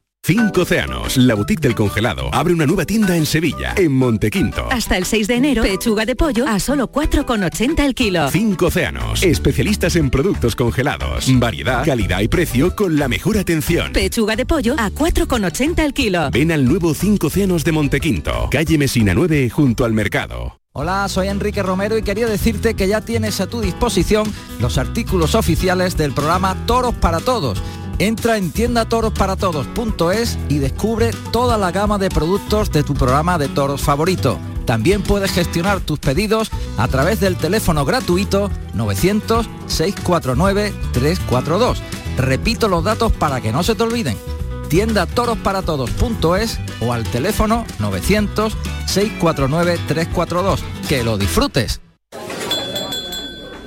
Cinco Océanos, la boutique del congelado, abre una nueva tienda en Sevilla, en Montequinto. Hasta el 6 de enero, pechuga de pollo a solo 4,80 el kilo. Cinco Océanos, especialistas en productos congelados. Variedad, calidad y precio con la mejor atención. Pechuga de pollo a 4,80 el kilo. Ven al nuevo Cinco Océanos de Montequinto, calle Mesina 9, junto al mercado. Hola, soy Enrique Romero y quería decirte que ya tienes a tu disposición los artículos oficiales del programa Toros para Todos. Entra en tiendatorosparatodos.es y descubre toda la gama de productos de tu programa de toros favorito. También puedes gestionar tus pedidos a través del teléfono gratuito 900-649-342. Repito los datos para que no se te olviden. tiendatorosparatodos.es o al teléfono 900-649-342. Que lo disfrutes.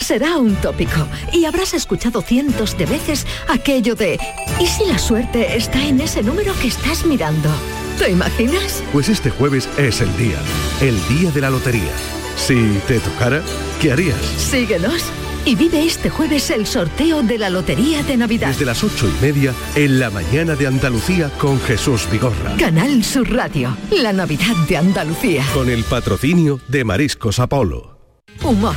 Será un tópico y habrás escuchado cientos de veces aquello de ¿y si la suerte está en ese número que estás mirando? ¿Te imaginas? Pues este jueves es el día, el día de la lotería. Si te tocara, ¿qué harías? Síguenos y vive este jueves el sorteo de la Lotería de Navidad. Desde las ocho y media en la mañana de Andalucía con Jesús Vigorra. Canal Sur Radio, la Navidad de Andalucía. Con el patrocinio de Mariscos Apolo. Humor,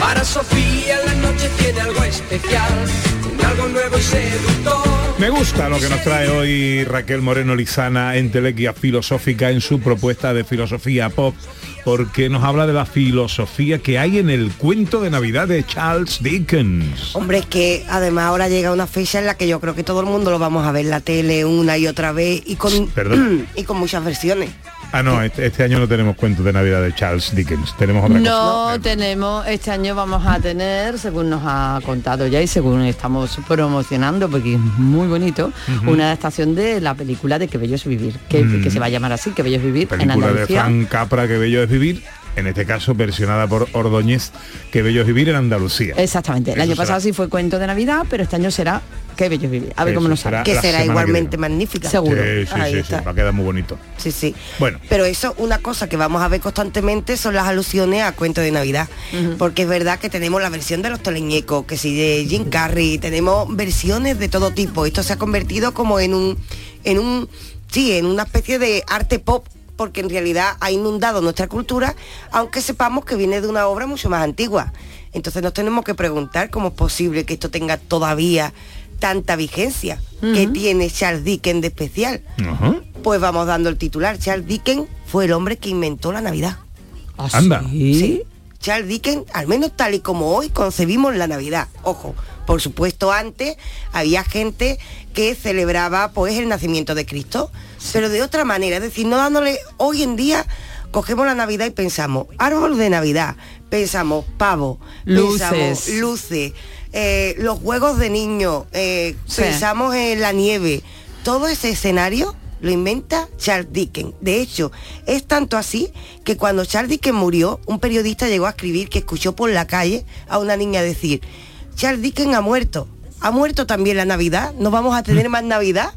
Para Sofía la noche tiene algo especial, con algo nuevo y seductor. Me gusta lo que nos trae hoy Raquel Moreno Lizana en Telequia Filosófica en su propuesta de filosofía pop, porque nos habla de la filosofía que hay en el cuento de Navidad de Charles Dickens. Hombre, es que además ahora llega una fecha en la que yo creo que todo el mundo lo vamos a ver en la tele una y otra vez y con, Perdón. <clears throat> y con muchas versiones. Ah, no, este, este año no tenemos cuento de Navidad de Charles Dickens, tenemos otra cosa. No tenemos, este año vamos a tener, según nos ha contado ya y según estamos promocionando, porque es muy bonito, una adaptación de la película de Que Bello es Vivir, que, Mm. que se va a llamar así, Que Bello es Vivir en Película de Andalucía. Frank Capra, que bello es vivir. En este caso versionada por Ordóñez, que bello es vivir en Andalucía. Exactamente. El Eso año será. pasado sí fue cuento de Navidad, pero este año será Qué bello es vivir. A ver Eso cómo nos será sale. que será que igualmente magnífica. Seguro. Sí, sí, Ahí sí, sí, va a quedar muy bonito. Sí, sí. Bueno. Pero eso, una cosa que vamos a ver constantemente son las alusiones a cuentos de Navidad. Porque es verdad que tenemos la versión de los teleñecos, que si de Jim Carrey, tenemos versiones de todo tipo. Esto se ha convertido como en un, en un, sí, en una especie de arte pop porque en realidad ha inundado nuestra cultura, aunque sepamos que viene de una obra mucho más antigua. Entonces nos tenemos que preguntar cómo es posible que esto tenga todavía tanta vigencia. ¿Qué tiene Charles Dickens de especial? Pues vamos dando el titular. Charles Dickens fue el hombre que inventó la Navidad. Anda. Sí. Charles Dickens, al menos tal y como hoy concebimos la Navidad. Ojo, por supuesto antes había gente que celebraba pues el nacimiento de Cristo, pero de otra manera, es decir, no dándole hoy en día cogemos la Navidad y pensamos árbol de Navidad, pensamos pavo, Luces. pensamos luces, eh, los juegos de niños, eh, Sí. pensamos en la nieve, todo ese escenario lo inventa Charles Dickens. De hecho, es tanto así que cuando Charles Dickens murió, un periodista llegó a escribir que escuchó por la calle a una niña decir, Charles Dickens ha muerto. ¿Ha muerto también la Navidad? ¿No vamos a tener <laughs> más Navidad?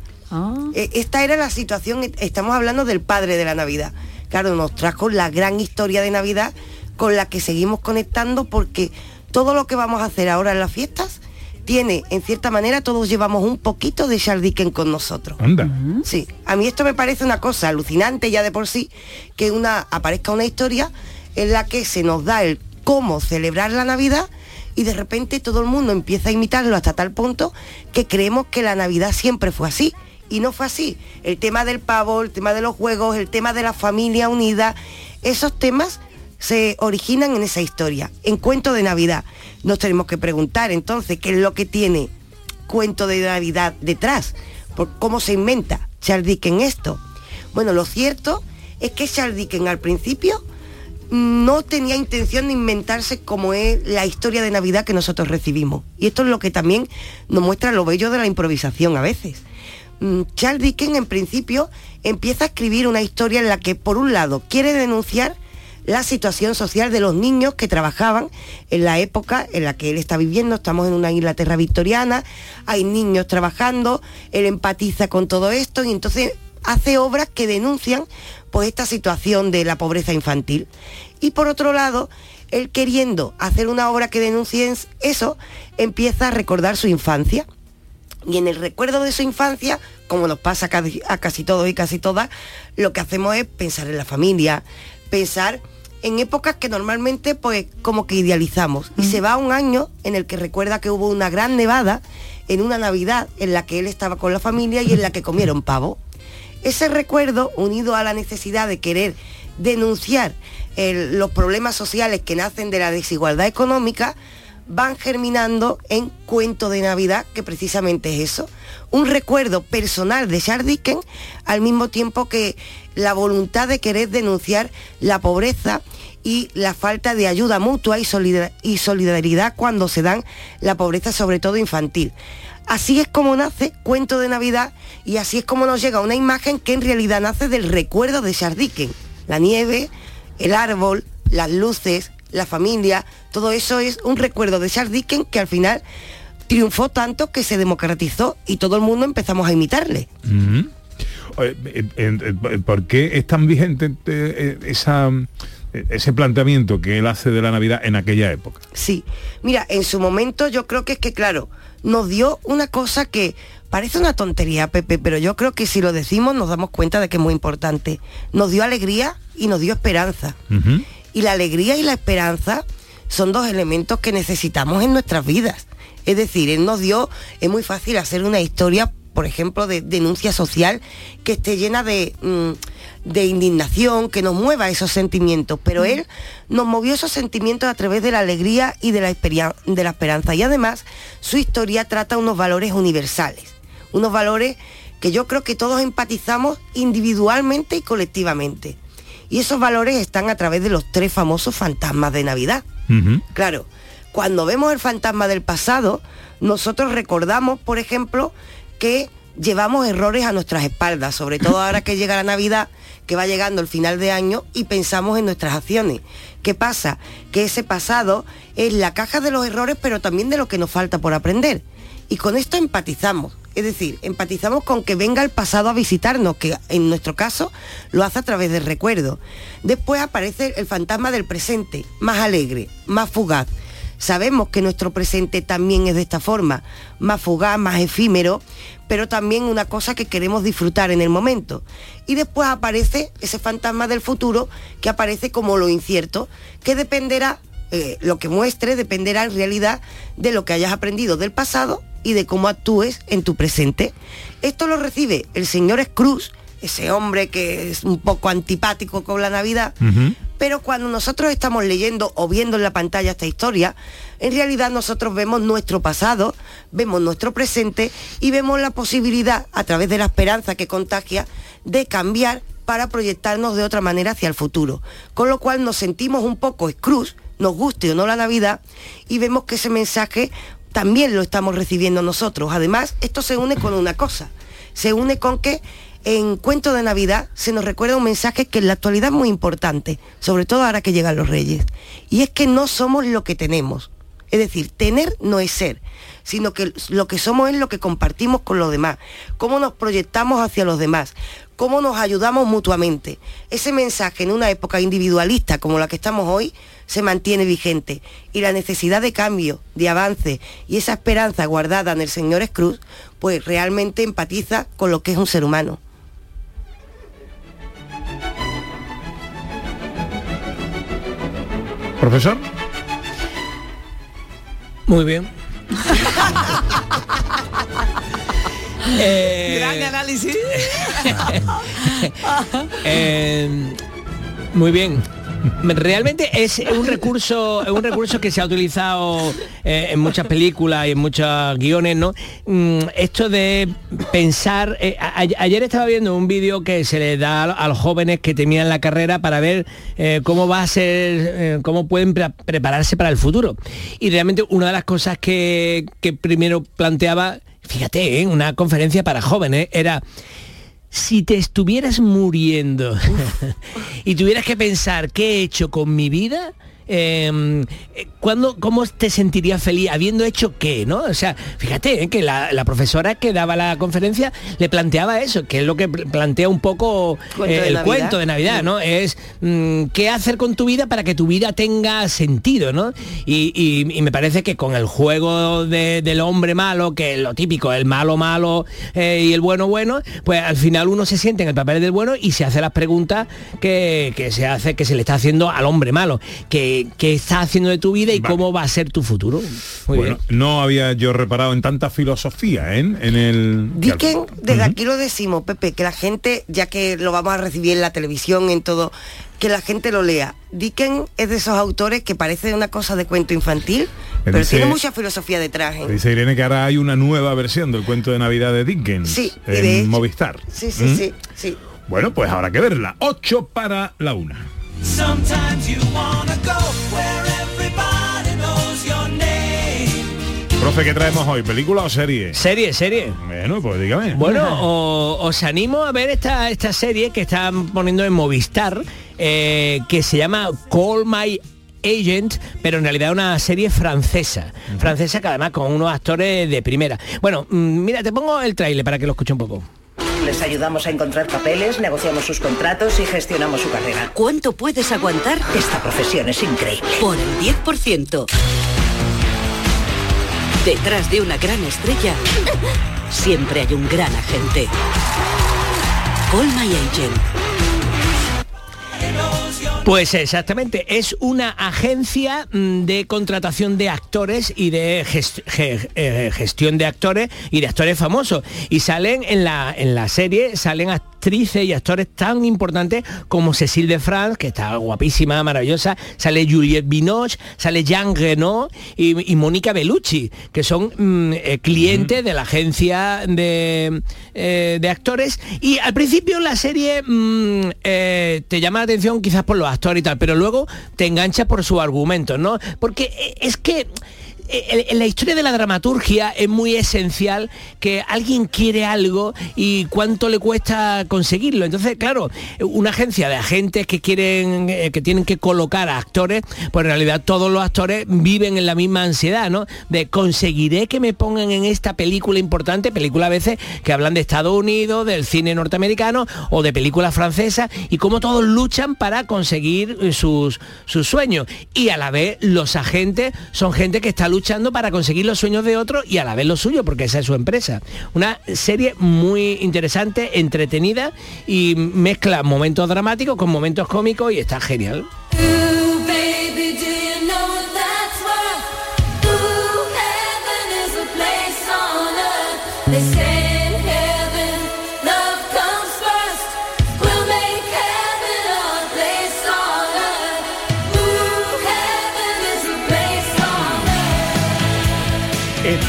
Eh, Esta era la situación, estamos hablando del padre de la Navidad. Claro, nos trajo la gran historia de Navidad con la que seguimos conectando porque todo lo que vamos a hacer ahora en las fiestas tiene, en cierta manera, todos llevamos un poquito de Charles Dickens con nosotros. Anda. Sí, a mí esto me parece una cosa alucinante ya de por sí, que una aparezca una historia en la que se nos da el cómo celebrar la Navidad y de repente todo el mundo empieza a imitarlo hasta tal punto que creemos que la Navidad siempre fue así. Y no fue así. El tema del pavo, el tema de los juegos, el tema de la familia unida, esos temas se originan en esa historia, en cuento de Navidad. Nos tenemos que preguntar entonces qué es lo que tiene cuento de Navidad detrás, por cómo se inventa Charles Dickens esto. Bueno, lo cierto es que Charles Dickens al principio no tenía intención de inventarse como es la historia de Navidad que nosotros recibimos. Y esto es lo que también nos muestra lo bello de la improvisación a veces. Mm, Charles Dickens en principio empieza a escribir una historia en la que por un lado quiere denunciar la situación social de los niños que trabajaban en la época en la que él está viviendo. Estamos en una Inglaterra victoriana, hay niños trabajando, él empatiza con todo esto y entonces hace obras que denuncian pues esta situación de la pobreza infantil. Y por otro lado, él queriendo hacer una obra que denuncie eso, empieza a recordar su infancia. Y en el recuerdo de su infancia, como nos pasa a casi, todos y casi todas, lo que hacemos es pensar en la familia, pensar en épocas que normalmente pues como que idealizamos. Y se va un año en el que recuerda que hubo una gran nevada en una Navidad en la que él estaba con la familia y en la que comieron pavo. Ese recuerdo, unido a la necesidad de querer denunciar el- los problemas sociales que nacen de la desigualdad económica, van germinando en Cuento de Navidad, que precisamente es eso, un recuerdo personal de Charles Dickens, al mismo tiempo que la voluntad de querer denunciar la pobreza y la falta de ayuda mutua y, solidar- y solidaridad cuando se dan la pobreza, sobre todo infantil. Así es como nace Cuento de Navidad y así es como nos llega una imagen que en realidad nace del recuerdo de Charles. La nieve, el árbol, las luces, la familia, todo eso es un recuerdo de Charles Dickens que al final triunfó tanto que se democratizó y todo el mundo empezamos a imitarle. Eh, ¿Por qué es tan vigente esa, ese planteamiento que él hace de la Navidad en aquella época? Sí, mira, en su momento yo creo que es que, claro, nos dio una cosa que parece una tontería, Pepe, pero yo creo que si lo decimos nos damos cuenta de que es muy importante. Nos dio alegría y nos dio esperanza. Y la alegría y la esperanza son dos elementos que necesitamos en nuestras vidas. Es decir, él nos dio, es muy fácil hacer una historia, por ejemplo, de denuncia social que esté llena de, mm, de indignación, que nos mueva esos sentimientos. Pero él nos movió esos sentimientos a través de la alegría y de la, de la esperanza. Y además, su historia trata unos valores universales, unos valores que yo creo que todos empatizamos individualmente y colectivamente. Y esos valores están a través de los tres famosos fantasmas de Navidad. Claro, cuando vemos el fantasma del pasado, nosotros recordamos, por ejemplo, que llevamos errores a nuestras espaldas, sobre todo ahora que llega la Navidad, que va llegando el final de año y pensamos en nuestras acciones. ¿Qué pasa? Que ese pasado es la caja de los errores, pero también de lo que nos falta por aprender. Y con esto empatizamos. Es decir, empatizamos con que venga el pasado a visitarnos, que en nuestro caso lo hace a través del recuerdo. Después aparece el fantasma del presente, más alegre, más fugaz. Sabemos que nuestro presente también es de esta forma, más fugaz, más efímero, pero también una cosa que queremos disfrutar en el momento. Y después aparece ese fantasma del futuro que aparece como lo incierto, que dependerá, eh, lo que muestre dependerá en realidad de lo que hayas aprendido del pasado y de cómo actúes en tu presente. Esto lo recibe el señor Scrooge, ese hombre que es un poco antipático con la Navidad, pero cuando nosotros estamos leyendo o viendo en la pantalla esta historia, en realidad nosotros vemos nuestro pasado, vemos nuestro presente y vemos la posibilidad, a través de la esperanza que contagia, de cambiar para proyectarnos de otra manera hacia el futuro. Con lo cual nos sentimos un poco Scrooge, nos guste o no la Navidad, y vemos que ese mensaje también lo estamos recibiendo nosotros. Además, esto se une con una cosa, se une con que en Cuento de Navidad se nos recuerda un mensaje que en la actualidad es muy importante, sobre todo ahora que llegan los reyes, y es que no somos lo que tenemos. Es decir, tener no es ser, sino que lo que somos es lo que compartimos con los demás, cómo nos proyectamos hacia los demás, cómo nos ayudamos mutuamente. Ese mensaje en una época individualista como la que estamos hoy se mantiene vigente y la necesidad de cambio, de avance y esa esperanza guardada en el señor Scrooge, pues realmente empatiza con lo que es un ser humano. Profesor. Muy bien. <laughs> Eh, Gran análisis. <laughs> Eh, muy bien. Realmente es un recurso, es un recurso que se ha utilizado eh, en muchas películas y en muchos guiones, ¿no? Mm, esto de pensar. eh, a- ayer estaba viendo un vídeo que se le da a, los jóvenes que terminan la carrera para ver eh, cómo va a ser, cómo pueden pre- prepararse para el futuro. Y realmente una de las cosas que, que primero planteaba, fíjate, ¿eh? una conferencia para jóvenes, era si te estuvieras muriendo <laughs> y tuvieras que pensar qué he hecho con mi vida, eh, ¿cuándo- ¿cómo te sentirías feliz habiendo hecho qué? ¿no? O sea, fíjate eh, que la, la profesora que daba la conferencia le planteaba eso, que es lo que pl- plantea un poco Cuento eh, el Navidad. cuento de Navidad, ¿no? Es mm, qué hacer con tu vida para que tu vida tenga sentido, ¿no? Y, y- y me parece que con el juego de- del hombre malo, que es lo típico, el malo malo eh, y el bueno bueno, pues al final uno se siente en el papel del bueno y se hace las preguntas que, que se hace, que se le está haciendo al hombre malo. Que, ¿Qué estás haciendo de tu vida y cómo va a ser tu futuro? Muy bueno, no había yo reparado en tanta filosofía ¿eh? en el... Dickens, desde aquí lo decimos, Pepe, que la gente, ya que lo vamos a recibir en la televisión, en todo, que la gente lo lea. Dickens es de esos autores que parece una cosa de cuento infantil, pero dice- tiene mucha filosofía detrás. ¿eh? Dice Irene que ahora hay una nueva versión del cuento de Navidad de Dickens Sí, en de Movistar. Sí, sí, ¿Mm? sí, sí. Bueno, pues habrá que verla. 8 para la una. Sometimes you wanna go where everybody knows your name. Profe, ¿qué traemos hoy? ¿Película o serie? Serie, serie. Bueno, pues dígame. Bueno, o- os animo a ver esta, esta serie que están poniendo en Movistar, eh, que se llama Call My Agent, pero en realidad una serie francesa. Francesa que además con unos actores de primera. Bueno, mm, mira, te pongo el tráiler para que lo escuche un poco. Les ayudamos a encontrar papeles, negociamos sus contratos y gestionamos su carrera. ¿Cuánto puedes aguantar? Esta profesión es increíble. Por el 10%. Detrás de una gran estrella, siempre hay un gran agente. Call My Agent. Pues exactamente, es una agencia mm, de contratación de actores y de eh, gestión de actores y de actores famosos. Y salen en la, en la serie, salen actrices y actores tan importantes como Cécile de France, que está guapísima, maravillosa, sale Juliette Binoche, sale Jean Reno y, y Mónica Bellucci, que son mm, eh, clientes de la agencia de, eh, de actores. Y al principio la serie mm, eh, te llama la atención quizás por los actores y tal, pero luego te engancha por su argumento, ¿no? Porque es que en, la historia de la dramaturgia es muy esencial que alguien quiere algo y cuánto le cuesta conseguirlo. Entonces, claro, una agencia de agentes que quieren, eh, que tienen que colocar a actores, pues en realidad todos los actores viven en la misma ansiedad, ¿no? De conseguiré que me pongan en esta película importante, película a veces que hablan de Estados Unidos, del cine norteamericano o de películas francesas y cómo todos luchan para conseguir eh, sus, sus sueños. Y a la vez los agentes son gente que está luchando para conseguir los sueños de otros y a la vez los suyos, porque esa es su empresa. Una serie muy interesante, entretenida y mezcla momentos dramáticos con momentos cómicos y está genial.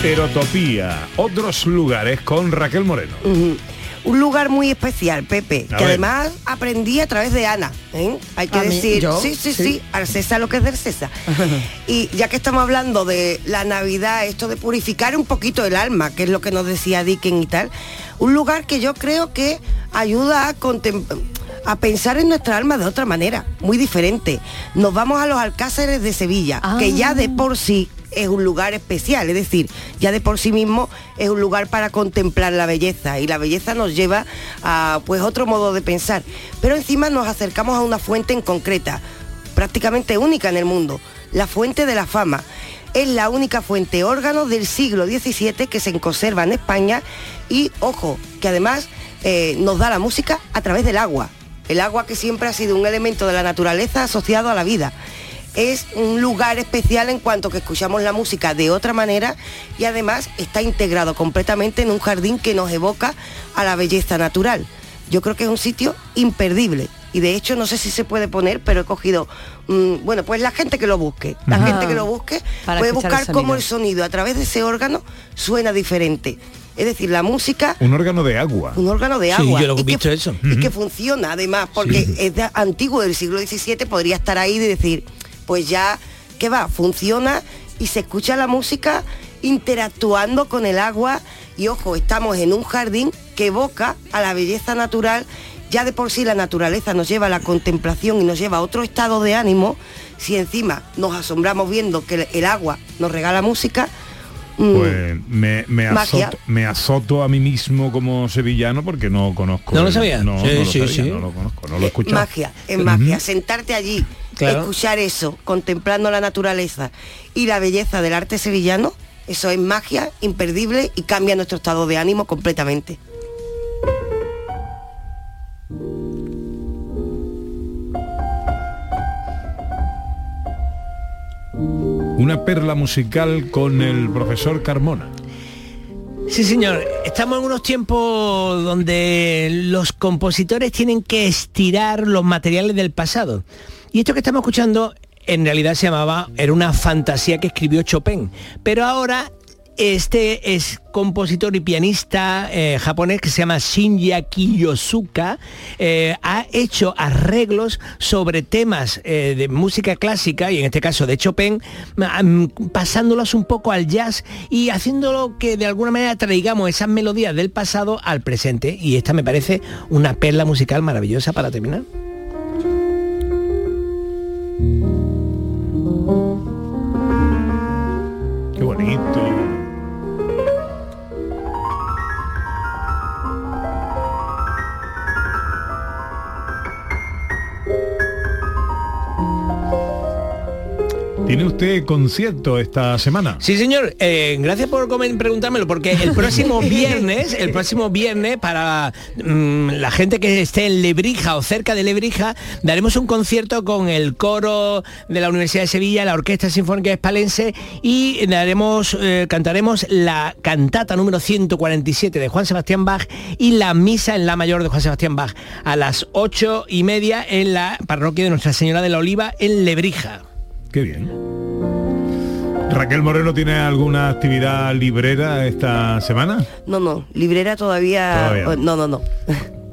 Heterotopía, otros lugares con Raquel Moreno. Un lugar muy especial, Pepe, A que ver. además aprendí a través de Ana. ¿eh? Hay que decir, ¿Yo? sí, sí, sí, Sí. al César lo que es del César. <laughs> y ya que estamos hablando de la Navidad, esto de purificar un poquito el alma, que es lo que nos decía Dickens y tal, un lugar que yo creo que ayuda a contem- a pensar en nuestra alma de otra manera, muy diferente. Nos vamos a los Alcázares de Sevilla, que ya de por sí es un lugar especial, es decir, ya de por sí mismo es un lugar para contemplar la belleza y la belleza nos lleva a pues otro modo de pensar. Pero encima nos acercamos a una fuente en concreta, prácticamente única en el mundo, la fuente de la fama. Es la única fuente órgano del siglo XVII que se conserva en España y, ojo, que además eh, nos da la música a través del agua. El agua que siempre ha sido un elemento de la naturaleza asociado a la vida es un lugar especial en cuanto que escuchamos la música de otra manera y además está integrado completamente en un jardín que nos evoca a la belleza natural. Yo creo que es un sitio imperdible y de hecho no sé si se puede poner, pero he cogido, mm, bueno, pues la gente que lo busque, la Ajá. gente que lo busque Para puede buscar el cómo el sonido a través de ese órgano suena diferente. Es decir, la música Un órgano de agua. un órgano de Sí, agua. yo lo he y que- visto eso. Y que funciona además, porque Sí. es de- antiguo del siglo XVII, podría estar ahí y decir, pues ya, ¿qué va? Funciona y se escucha la música interactuando con el agua y ojo, estamos en un jardín que evoca a la belleza natural. Ya de por sí la naturaleza nos lleva a la contemplación y nos lleva a otro estado de ánimo. Si encima nos asombramos viendo que el- agua nos regala música, mm, Pues me, me, azoto, me azoto a mí mismo como sevillano porque no conozco. ¿No lo sabía? No, Sí, no lo sí, sabía, sí. no lo conozco, no lo he escuchado. Magia, es magia. Sentarte allí, Claro. escuchar eso, contemplando la naturaleza y la belleza del arte sevillano, eso es magia imperdible y cambia nuestro estado de ánimo completamente. Una perla musical con el profesor Carmona. Sí, señor. Estamos en unos tiempos donde los compositores tienen que estirar los materiales del pasado. Y esto que estamos escuchando en realidad se llamaba, era una fantasía que escribió Chopin. Pero ahora este es compositor y pianista eh, japonés que se llama Shinya Kiyosuka, eh, ha hecho arreglos sobre temas eh, de música clásica, y en este caso de Chopin, pasándolos un poco al jazz y haciéndolo que de alguna manera traigamos esas melodías del pasado al presente. Y esta me parece una perla musical maravillosa para terminar. Qué bonito. ¿Tiene usted concierto esta semana? Sí, señor. Eh, gracias por preguntármelo, porque el <laughs> próximo viernes, el próximo viernes, para mm, la gente que esté en Lebrija o cerca de Lebrija, daremos un concierto con el coro de la Universidad de Sevilla, la Orquesta Sinfónica Espalense y daremos, eh, cantaremos la cantata número 147 de Juan Sebastián Bach y la misa en la mayor de Juan Sebastián Bach a las ocho y media en la parroquia de Nuestra Señora de la Oliva en Lebrija. Qué bien. Raquel Moreno tiene alguna actividad librera esta semana? No, no, librera todavía... Todavía no. No, no.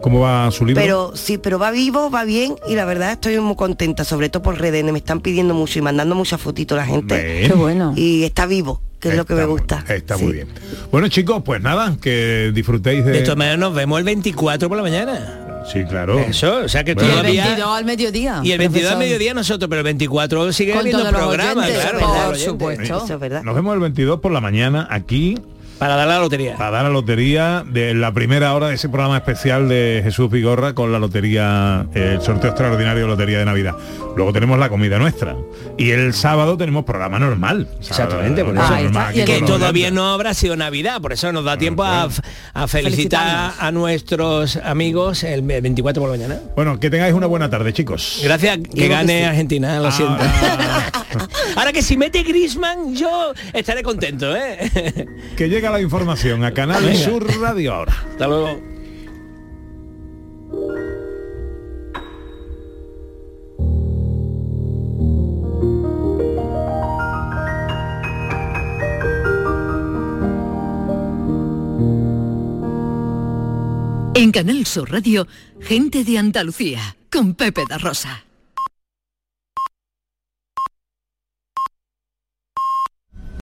¿Cómo va su libro? Pero sí, pero va vivo, va bien y la verdad estoy muy contenta, sobre todo por redes, me están pidiendo mucho y mandando muchas fotitos la gente. Qué bueno. Y está vivo, que es lo que me gusta. Está muy bien. Bueno chicos, pues nada, que disfrutéis de... De todas maneras nos vemos el 24 por la mañana. Sí, claro. Eso, o sea que Y el todavía... 22 al mediodía. Y el 22 al mediodía nosotros, pero el 24 sigue Con habiendo todos los programa, oyentes, claro. por supuesto. Eso es verdad. Nos vemos el 22 por la mañana aquí. Para dar la lotería. Para dar la lotería de la primera hora de ese programa especial de Jesús Vigorra con la lotería, el sorteo extraordinario de Lotería de Navidad. Luego tenemos la comida nuestra. Y el sábado tenemos programa normal. Exactamente, por normal que todavía no habrá sido Navidad, por eso nos da tiempo a, a felicitar a nuestros amigos el 24 por la mañana. Bueno, que tengáis una buena tarde, chicos. Gracias, que gane Argentina, lo siento. Ah. <laughs> Ahora que si mete Grisman, yo estaré contento, ¿eh? Que llega la información a Canal Venga. Sur Radio ahora. Hasta luego. En Canal Sur Radio, gente de Andalucía, con Pepe da Rosa.